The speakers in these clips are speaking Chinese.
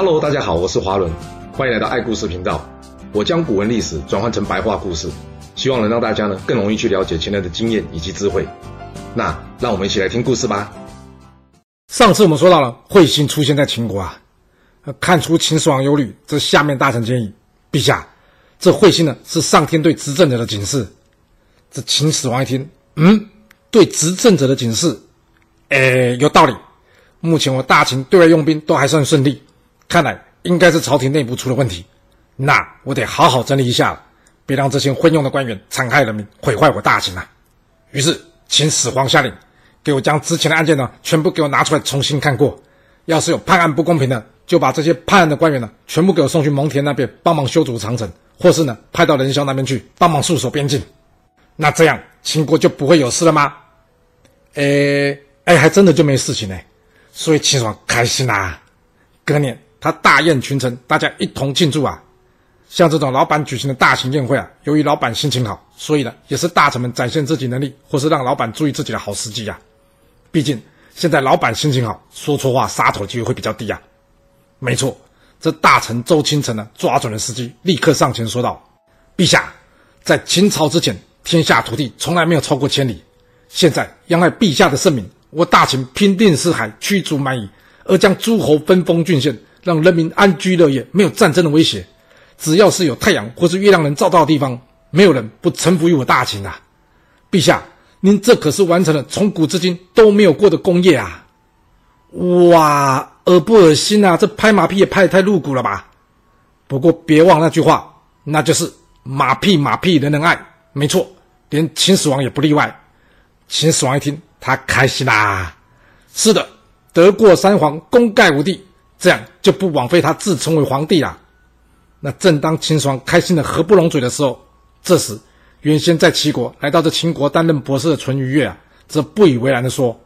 Hello，大家好，我是华伦，欢迎来到爱故事频道。我将古文历史转换成白话故事，希望能让大家呢更容易去了解前人的经验以及智慧。那让我们一起来听故事吧。上次我们说到了彗星出现在秦国啊，看出秦始皇忧虑，这下面大臣建议陛下，这彗星呢是上天对执政者的警示。这秦始皇一听，嗯，对执政者的警示，哎，有道理。目前我大秦对外用兵都还算顺利。看来应该是朝廷内部出了问题，那我得好好整理一下了，别让这些昏庸的官员残害人民，毁坏我大秦啊！于是秦始皇下令，给我将之前的案件呢全部给我拿出来重新看过，要是有判案不公平的，就把这些判案的官员呢全部给我送去蒙恬那边帮忙修筑长城，或是呢派到任嚣那边去帮忙戍守边境。那这样秦国就不会有事了吗？诶诶，还真的就没事情呢，所以秦始皇开心啦、啊，隔年。他大宴群臣，大家一同庆祝啊！像这种老板举行的大型宴会啊，由于老板心情好，所以呢，也是大臣们展现自己能力，或是让老板注意自己的好时机呀、啊。毕竟现在老板心情好，说错话杀头机会会比较低啊。没错，这大臣周清晨呢，抓准了时机，立刻上前说道：“陛下，在秦朝之前，天下土地从来没有超过千里。现在央碍陛下的圣明，我大秦平定四海，驱逐蛮夷，而将诸侯分封郡县。”让人民安居乐业，没有战争的威胁。只要是有太阳或是月亮能照到的地方，没有人不臣服于我大秦啊！陛下，您这可是完成了从古至今都没有过的功业啊！哇，恶不恶心啊？这拍马屁也拍得太露骨了吧？不过别忘那句话，那就是马屁马屁人人爱。没错，连秦始皇也不例外。秦始皇一听，他开心啦！是的，得过三皇，功盖五帝。这样就不枉费他自称为皇帝了。那正当秦始皇开心的合不拢嘴的时候，这时原先在齐国来到这秦国担任博士的淳于越啊，则不以为然的说：“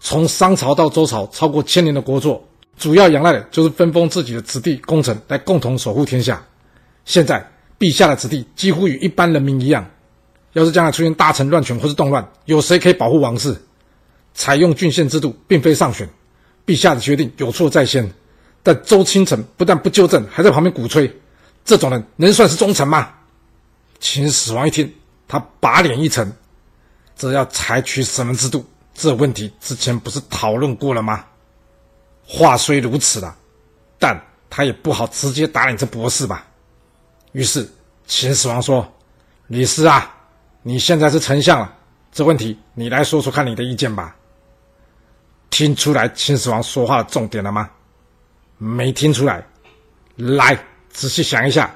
从商朝到周朝，超过千年的国祚，主要仰赖的就是分封自己的子弟功臣来共同守护天下。现在陛下的子弟几乎与一般人民一样，要是将来出现大臣乱权或是动乱，有谁可以保护王室？采用郡县制度，并非上选，陛下的决定有错在先。”但周清晨不但不纠正，还在旁边鼓吹，这种人能算是忠臣吗？秦始皇一听，他把脸一沉，这要采取什么制度？这问题之前不是讨论过了吗？话虽如此了，但他也不好直接打你这博士吧。于是秦始皇说：“李斯啊，你现在是丞相了，这问题你来说说看你的意见吧。”听出来秦始皇说话的重点了吗？没听出来，来仔细想一下，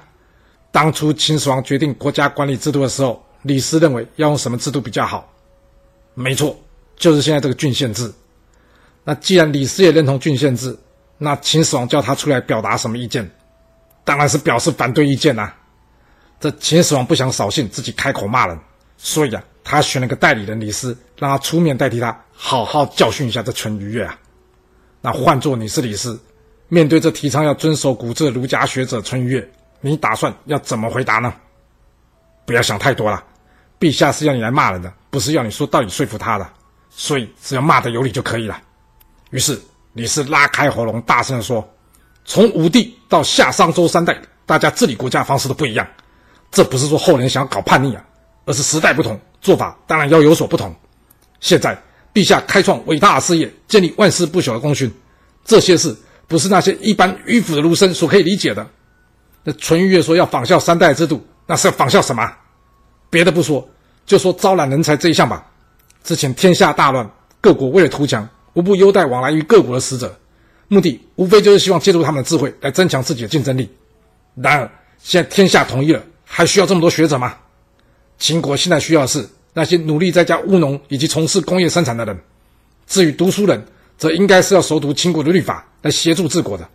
当初秦始皇决定国家管理制度的时候，李斯认为要用什么制度比较好？没错，就是现在这个郡县制。那既然李斯也认同郡县制，那秦始皇叫他出来表达什么意见？当然是表示反对意见呐、啊。这秦始皇不想扫兴，自己开口骂人，所以啊，他选了个代理人李斯，让他出面代替他，好好教训一下这淳于越啊。那换做你是李斯。面对这提倡要遵守古制的儒家学者淳于越，你打算要怎么回答呢？不要想太多了，陛下是要你来骂人的，不是要你说道理说服他的，所以只要骂得有理就可以了。于是李斯拉开喉咙大声地说：“从武帝到夏商周三代，大家治理国家方式都不一样，这不是说后人想要搞叛逆啊，而是时代不同，做法当然要有所不同。现在陛下开创伟大的事业，建立万世不朽的功勋，这些事。”不是那些一般迂腐的儒生所可以理解的。那淳于越说要仿效三代制度，那是要仿效什么？别的不说，就说招揽人才这一项吧。之前天下大乱，各国为了图强，无不优待往来于各国的使者，目的无非就是希望借助他们的智慧来增强自己的竞争力。然而现在天下统一了，还需要这么多学者吗？秦国现在需要的是那些努力在家务农以及从事工业生产的人。至于读书人，则应该是要熟读秦国的律法来协助治国的。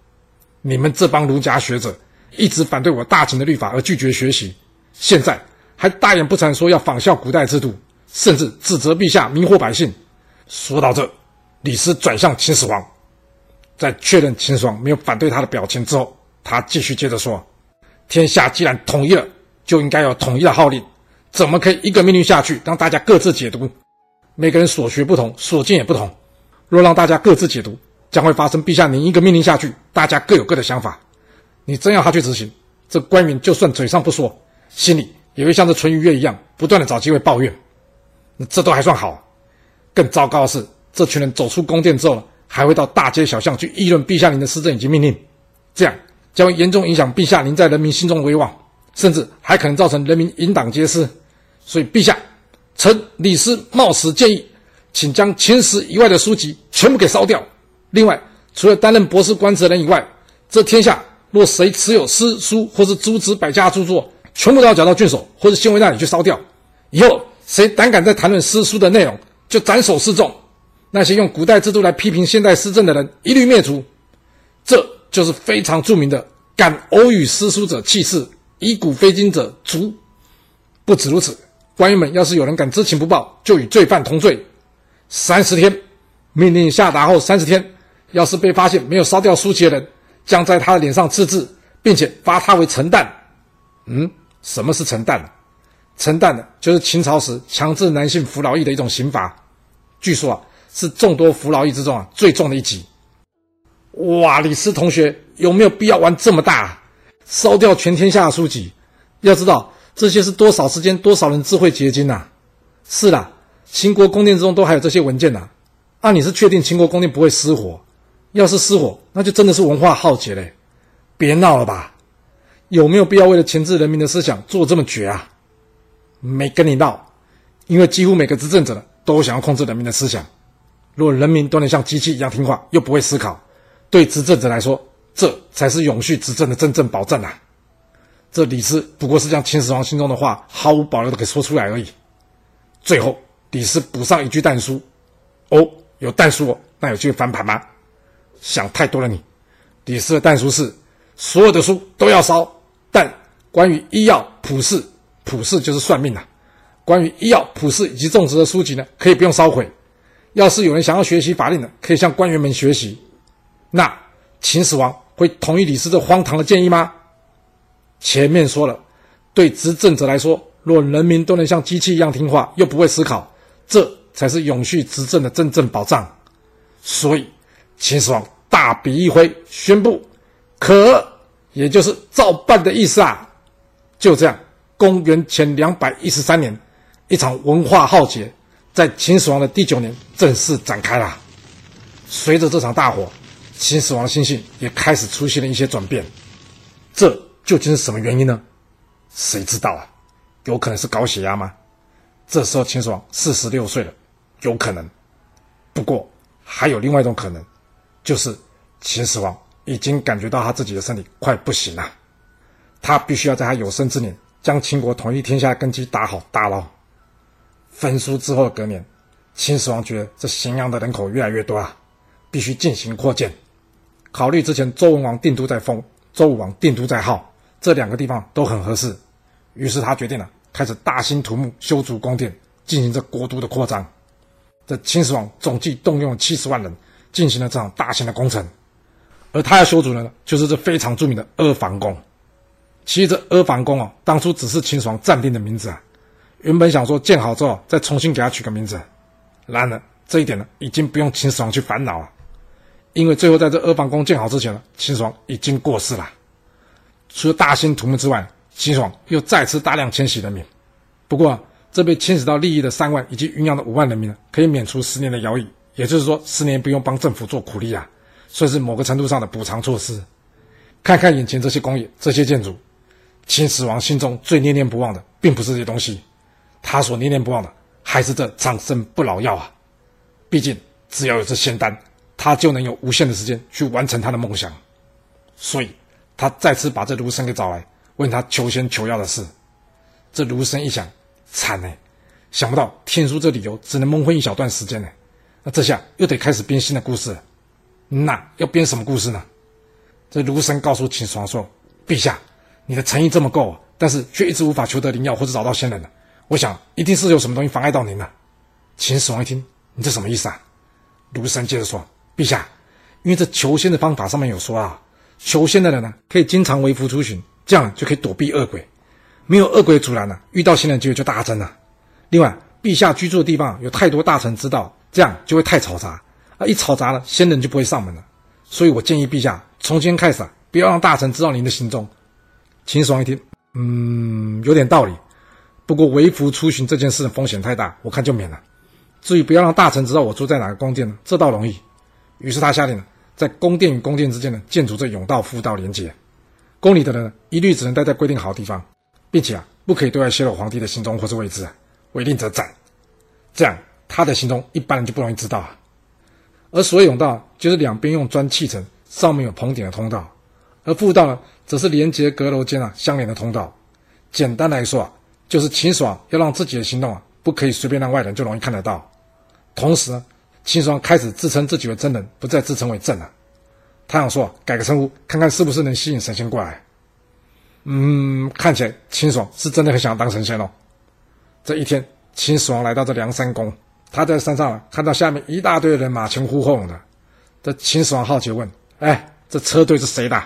你们这帮儒家学者一直反对我大秦的律法而拒绝学习，现在还大言不惭说要仿效古代制度，甚至指责陛下迷惑百姓。说到这，李斯转向秦始皇，在确认秦始皇没有反对他的表情之后，他继续接着说：“天下既然统一了，就应该有统一的号令，怎么可以一个命令下去让大家各自解读？每个人所学不同，所见也不同。”若让大家各自解读，将会发生陛下您一个命令下去，大家各有各的想法，你真要他去执行，这官员就算嘴上不说，心里也会像这淳于越一样，不断的找机会抱怨。那这都还算好，更糟糕的是，这群人走出宫殿之后，还会到大街小巷去议论陛下您的施政以及命令，这样将会严重影响陛下您在人民心中的威望，甚至还可能造成人民引党皆失。所以，陛下，臣李斯冒死建议，请将秦史以外的书籍全部给烧掉。另外，除了担任博士官职的人以外，这天下若谁持有诗书或是诸子百家著作，全部都要缴到郡守或者县尉那里去烧掉。以后谁胆敢再谈论诗书的内容，就斩首示众。那些用古代制度来批评现代施政的人，一律灭除。这就是非常著名的“敢偶语诗书者弃市，以古非今者逐”。不止如此。官员们，要是有人敢知情不报，就与罪犯同罪。三十天，命令下达后三十天，要是被发现没有烧掉书籍的人，将在他的脸上刺字，并且罚他为臣旦。嗯，什么是臣旦？臣旦呢，就是秦朝时强制男性服劳役的一种刑罚。据说啊，是众多服劳役之中啊最重的一级。哇，李斯同学有没有必要玩这么大啊？烧掉全天下的书籍？要知道。这些是多少时间、多少人智慧结晶呐？是啦，秦国宫殿之中都还有这些文件呐。那、啊、你是确定秦国宫殿不会失火？要是失火，那就真的是文化浩劫嘞！别闹了吧！有没有必要为了钳制人民的思想做这么绝啊？没跟你闹，因为几乎每个执政者都想要控制人民的思想。如果人民都能像机器一样听话，又不会思考，对执政者来说，这才是永续执政的真正保证啊！这李斯不过是将秦始皇心中的话毫无保留的给说出来而已。最后，李斯补上一句但书：“哦，有但书哦，那有机会翻盘吗？”想太多了你。李斯的但书是：所有的书都要烧，但关于医药、卜筮、卜筮就是算命呐、啊。关于医药、卜筮以及种植的书籍呢，可以不用烧毁。要是有人想要学习法令的，可以向官员们学习。那秦始皇会同意李斯这荒唐的建议吗？前面说了，对执政者来说，若人民都能像机器一样听话，又不会思考，这才是永续执政的真正保障。所以，秦始皇大笔一挥，宣布可，也就是照办的意思啊。就这样，公元前两百一十三年，一场文化浩劫在秦始皇的第九年正式展开了。随着这场大火，秦始皇的心性也开始出现了一些转变。这。究竟是什么原因呢？谁知道啊？有可能是高血压吗？这时候秦始皇四十六岁了，有可能。不过还有另外一种可能，就是秦始皇已经感觉到他自己的身体快不行了，他必须要在他有生之年将秦国统一天下根基打好打牢。分书之后的隔年，秦始皇觉得这咸阳的人口越来越多啊，必须进行扩建。考虑之前周文王定都在封，周武王定都在号。这两个地方都很合适，于是他决定了开始大兴土木，修筑宫殿，进行着国都的扩张。这秦始皇总计动用了七十万人，进行了这场大型的工程。而他要修筑的呢，就是这非常著名的阿房宫。其实这阿房宫啊，当初只是秦始皇暂定的名字啊，原本想说建好之后再重新给他取个名字。然而这一点呢，已经不用秦始皇去烦恼了，因为最后在这阿房宫建好之前呢，秦始皇已经过世了。除了大兴土木之外，秦始皇又再次大量迁徙人民。不过，这被迁徙到利益的三万以及云阳的五万人民呢，可以免除十年的徭役，也就是说，十年不用帮政府做苦力啊，算是某个程度上的补偿措施。看看眼前这些工业、这些建筑，秦始皇心中最念念不忘的，并不是这些东西，他所念念不忘的，还是这长生不老药啊。毕竟，只要有这仙丹，他就能有无限的时间去完成他的梦想。所以。他再次把这卢生给找来，问他求仙求药的事。这卢生一想，惨呢，想不到天书这理由只能蒙混一小段时间呢。那这下又得开始编新的故事了。那要编什么故事呢？这卢生告诉秦始皇说：“陛下，你的诚意这么够，但是却一直无法求得灵药或者找到仙人呢。我想一定是有什么东西妨碍到您了。”秦始皇一听，你这什么意思啊？卢生接着说：“陛下，因为这求仙的方法上面有说啊。”求仙的人呢，可以经常微服出巡，这样就可以躲避恶鬼。没有恶鬼阻拦呢，遇到仙人机会就大增了。另外，陛下居住的地方有太多大臣知道，这样就会太嘈杂，啊，一吵杂了，仙人就不会上门了。所以我建议陛下从今开始啊，不要让大臣知道您的行踪。秦始皇一听，嗯，有点道理。不过微服出巡这件事的风险太大，我看就免了。至于不要让大臣知道我住在哪个宫殿呢，这倒容易。于是他下令，在宫殿与宫殿之间呢，建筑这甬道、辅道连接。宫里的人，一律只能待在规定好的地方，并且啊，不可以对外泄露皇帝的行踪或是位置，违令则斩。这样他的行踪一般人就不容易知道啊。而所谓甬道，就是两边用砖砌成，上面有棚顶的通道；而辅道呢，则是连接阁楼间啊相连的通道。简单来说啊，就是秦始皇要让自己的行动啊，不可以随便让外人就容易看得到。同时呢，秦始皇开始自称自己为真人，不再自称为朕了。他想说，改个称呼，看看是不是能吸引神仙过来。嗯，看起来秦始皇是真的很想当神仙哦。这一天，秦始皇来到这梁山宫，他在山上看到下面一大堆人马前呼后拥的。这秦始皇好奇问：“哎，这车队是谁的？”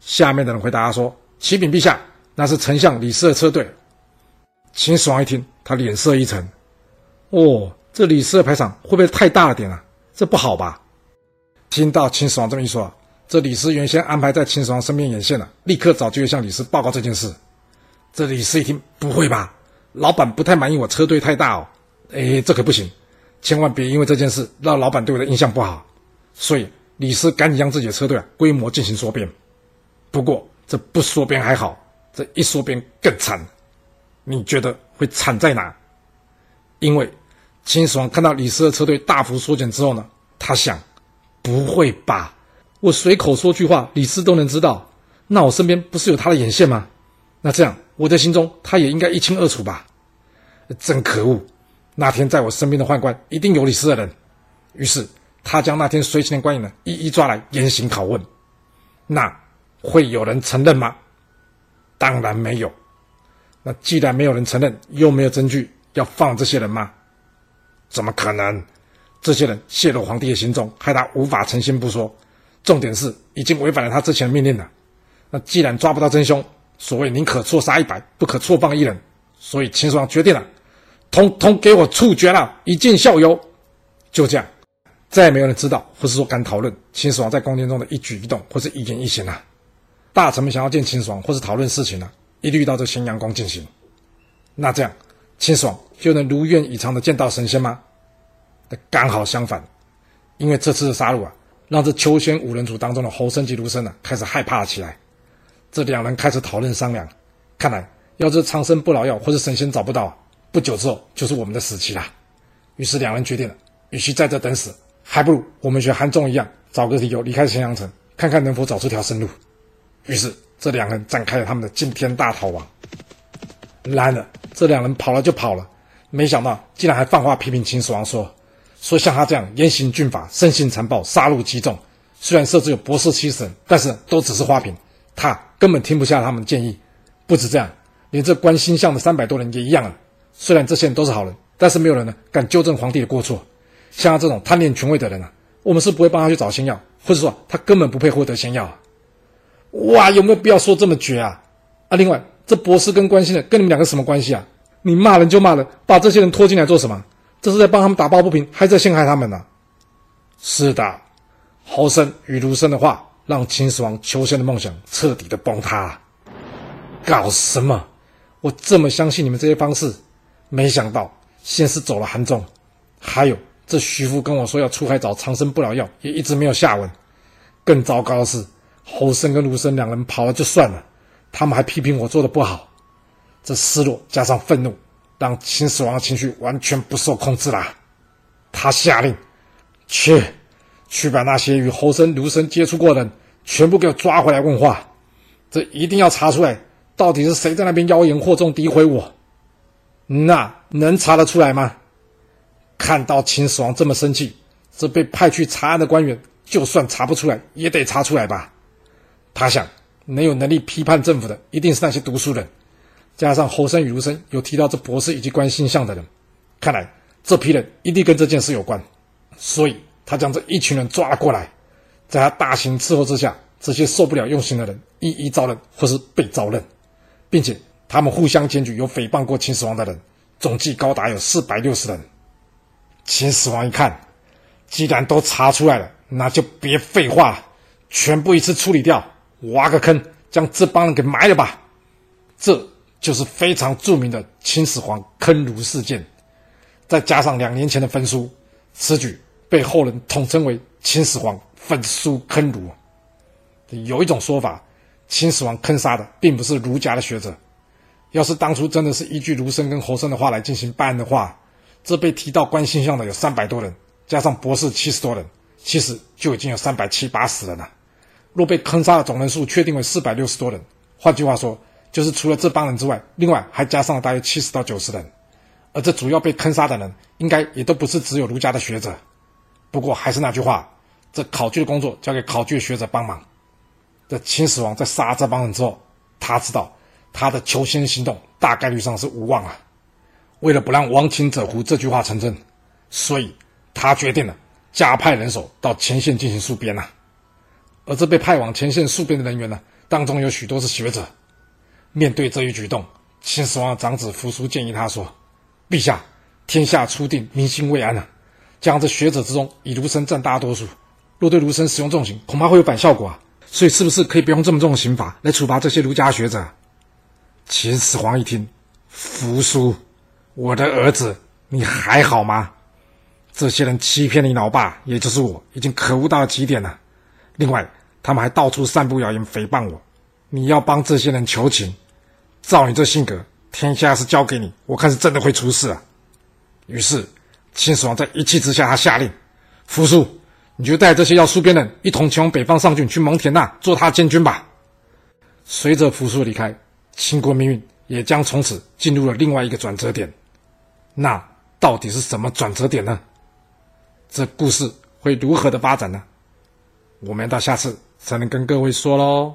下面的人回答说：“启禀陛下，那是丞相李斯的车队。”秦始皇一听，他脸色一沉：“哦，这李斯的排场会不会太大了点啊？这不好吧？”听到秦始皇这么一说，这李斯原先安排在秦始皇身边眼线的，立刻找机会向李斯报告这件事。这李斯一听，不会吧？老板不太满意我车队太大哦。哎，这可不行，千万别因为这件事让老板对我的印象不好。所以李斯赶紧将自己的车队啊规模进行缩编。不过这不缩编还好，这一缩编更惨。你觉得会惨在哪？因为秦始皇看到李斯的车队大幅缩减之后呢，他想。不会吧！我随口说句话，李斯都能知道，那我身边不是有他的眼线吗？那这样我的心中他也应该一清二楚吧？真可恶！那天在我身边的宦官一定有李斯的人。于是他将那天随行的官员呢一一抓来严刑拷问。那会有人承认吗？当然没有。那既然没有人承认，又没有证据，要放这些人吗？怎么可能？这些人泄露皇帝的行踪，害他无法成仙不说，重点是已经违反了他之前的命令了。那既然抓不到真凶，所谓宁可错杀一百，不可错放一人，所以秦始皇决定了，统统给我处决了，以儆效尤。就这样，再也没有人知道，或是说敢讨论秦始皇在宫殿中的一举一动，或是一言一行了。大臣们想要见秦始皇，或是讨论事情呢，一律到这咸阳宫进行。那这样，秦始皇就能如愿以偿的见到神仙吗？刚好相反，因为这次的杀戮啊，让这秋仙五人组当中的侯生及卢生呢、开始害怕了起来。这两人开始讨论商量，看来要是长生不老药或是神仙找不到，不久之后就是我们的死期了。于是两人决定了，与其在这等死，还不如我们学韩忠一样，找个理由离开咸阳城，看看能否找出条生路。于是这两人展开了他们的惊天大逃亡。然而这两人跑了就跑了，没想到竟然还放话批评秦始皇说。说像他这样严刑峻法、生性残暴、杀戮极重，虽然设置有博士七十人，但是都只是花瓶。他根本听不下他们的建议。不止这样，连这观星象的三百多人也一样啊。虽然这些人都是好人，但是没有人呢敢纠正皇帝的过错。像他这种贪恋权位的人啊，我们是不会帮他去找仙药，或者说他根本不配获得仙药啊。哇，有没有必要说这么绝啊？啊，另外这博士跟观星的跟你们两个什么关系啊？你骂人就骂人，把这些人拖进来做什么？这是在帮他们打抱不平，还在陷害他们呢、是的，侯生与卢生的话，让秦始皇求仙的梦想彻底的崩塌。搞什么？我这么相信你们这些方士，没想到先是走了韩忠，还有这徐福跟我说要出海找长生不老药，也一直没有下文。更糟糕的是，侯生跟卢生两人跑了就算了，他们还批评我做的不好。这失落加上愤怒。让秦始皇的情绪完全不受控制了，他下令，去，去把那些与侯生、卢生接触过的人全部给我抓回来问话，这一定要查出来，到底是谁在那边妖言惑众、诋毁我？那能查得出来吗？看到秦始皇这么生气，这被派去查案的官员，就算查不出来，也得查出来吧？他想，能有能力批判政府的，一定是那些读书人。加上侯生与卢生有提到这博士以及观星象的人，看来这批人一定跟这件事有关，所以他将这一群人抓了过来，在他大刑伺候之下，这些受不了用刑的人一一招认或是被招认，并且他们互相检举有诽谤过秦始皇的人，总计高达有四百六十人。秦始皇一看，既然都查出来了，那就别废话了，全部一次处理掉，挖个坑，将这帮人给埋了吧。这就是非常著名的秦始皇坑儒事件。再加上两年前的焚书，此举被后人统称为秦始皇焚书坑儒。有一种说法，秦始皇坑杀的并不是儒家的学者。要是当初真的是依据儒生跟侯生的话来进行办案的话，这被提到官星象的有三百多人，加上博士七十多人，其实就已经有三百七八十人了。若被坑杀的总人数确定为四百六十多人，换句话说，就是除了这帮人之外，另外还加上了大约七十到九十人。而这主要被坑杀的人，应该也都不是只有儒家的学者。不过还是那句话，这考据的工作交给考据学者帮忙。这秦始皇在杀这帮人之后，他知道。他的求仙行动大概率上是无望啊！为了不让“亡秦者胡”这句话成真，所以他决定了加派人手到前线进行戍边呐。而这被派往前线戍边的人员呢，当中有许多是学者。面对这一举动，秦始皇的长子扶苏建议他说：“陛下，天下初定，民心未安啊！将这学者之中，以儒生占大多数，若对儒生使用重刑，恐怕会有反效果啊！所以，是不是可以不用这么重的刑罚来处罚这些儒家学者？”秦始皇一听，扶苏，我的儿子，你还好吗？这些人欺骗你老爸，也就是我，已经可恶到了极点了。另外，他们还到处散布谣言，诽谤我。你要帮这些人求情，照你这性格，天下是交给你，我看是真的会出事啊。于是，秦始皇在一气之下，他下令：扶苏，你就带这些要戍边的人，一同前往北方上郡去蒙恬那做他的监军吧。随着扶苏离开。秦国命运也将从此进入了另外一个转折点，那到底是什么转折点呢？这故事会如何的发展呢？我们到下次才能跟各位说喽。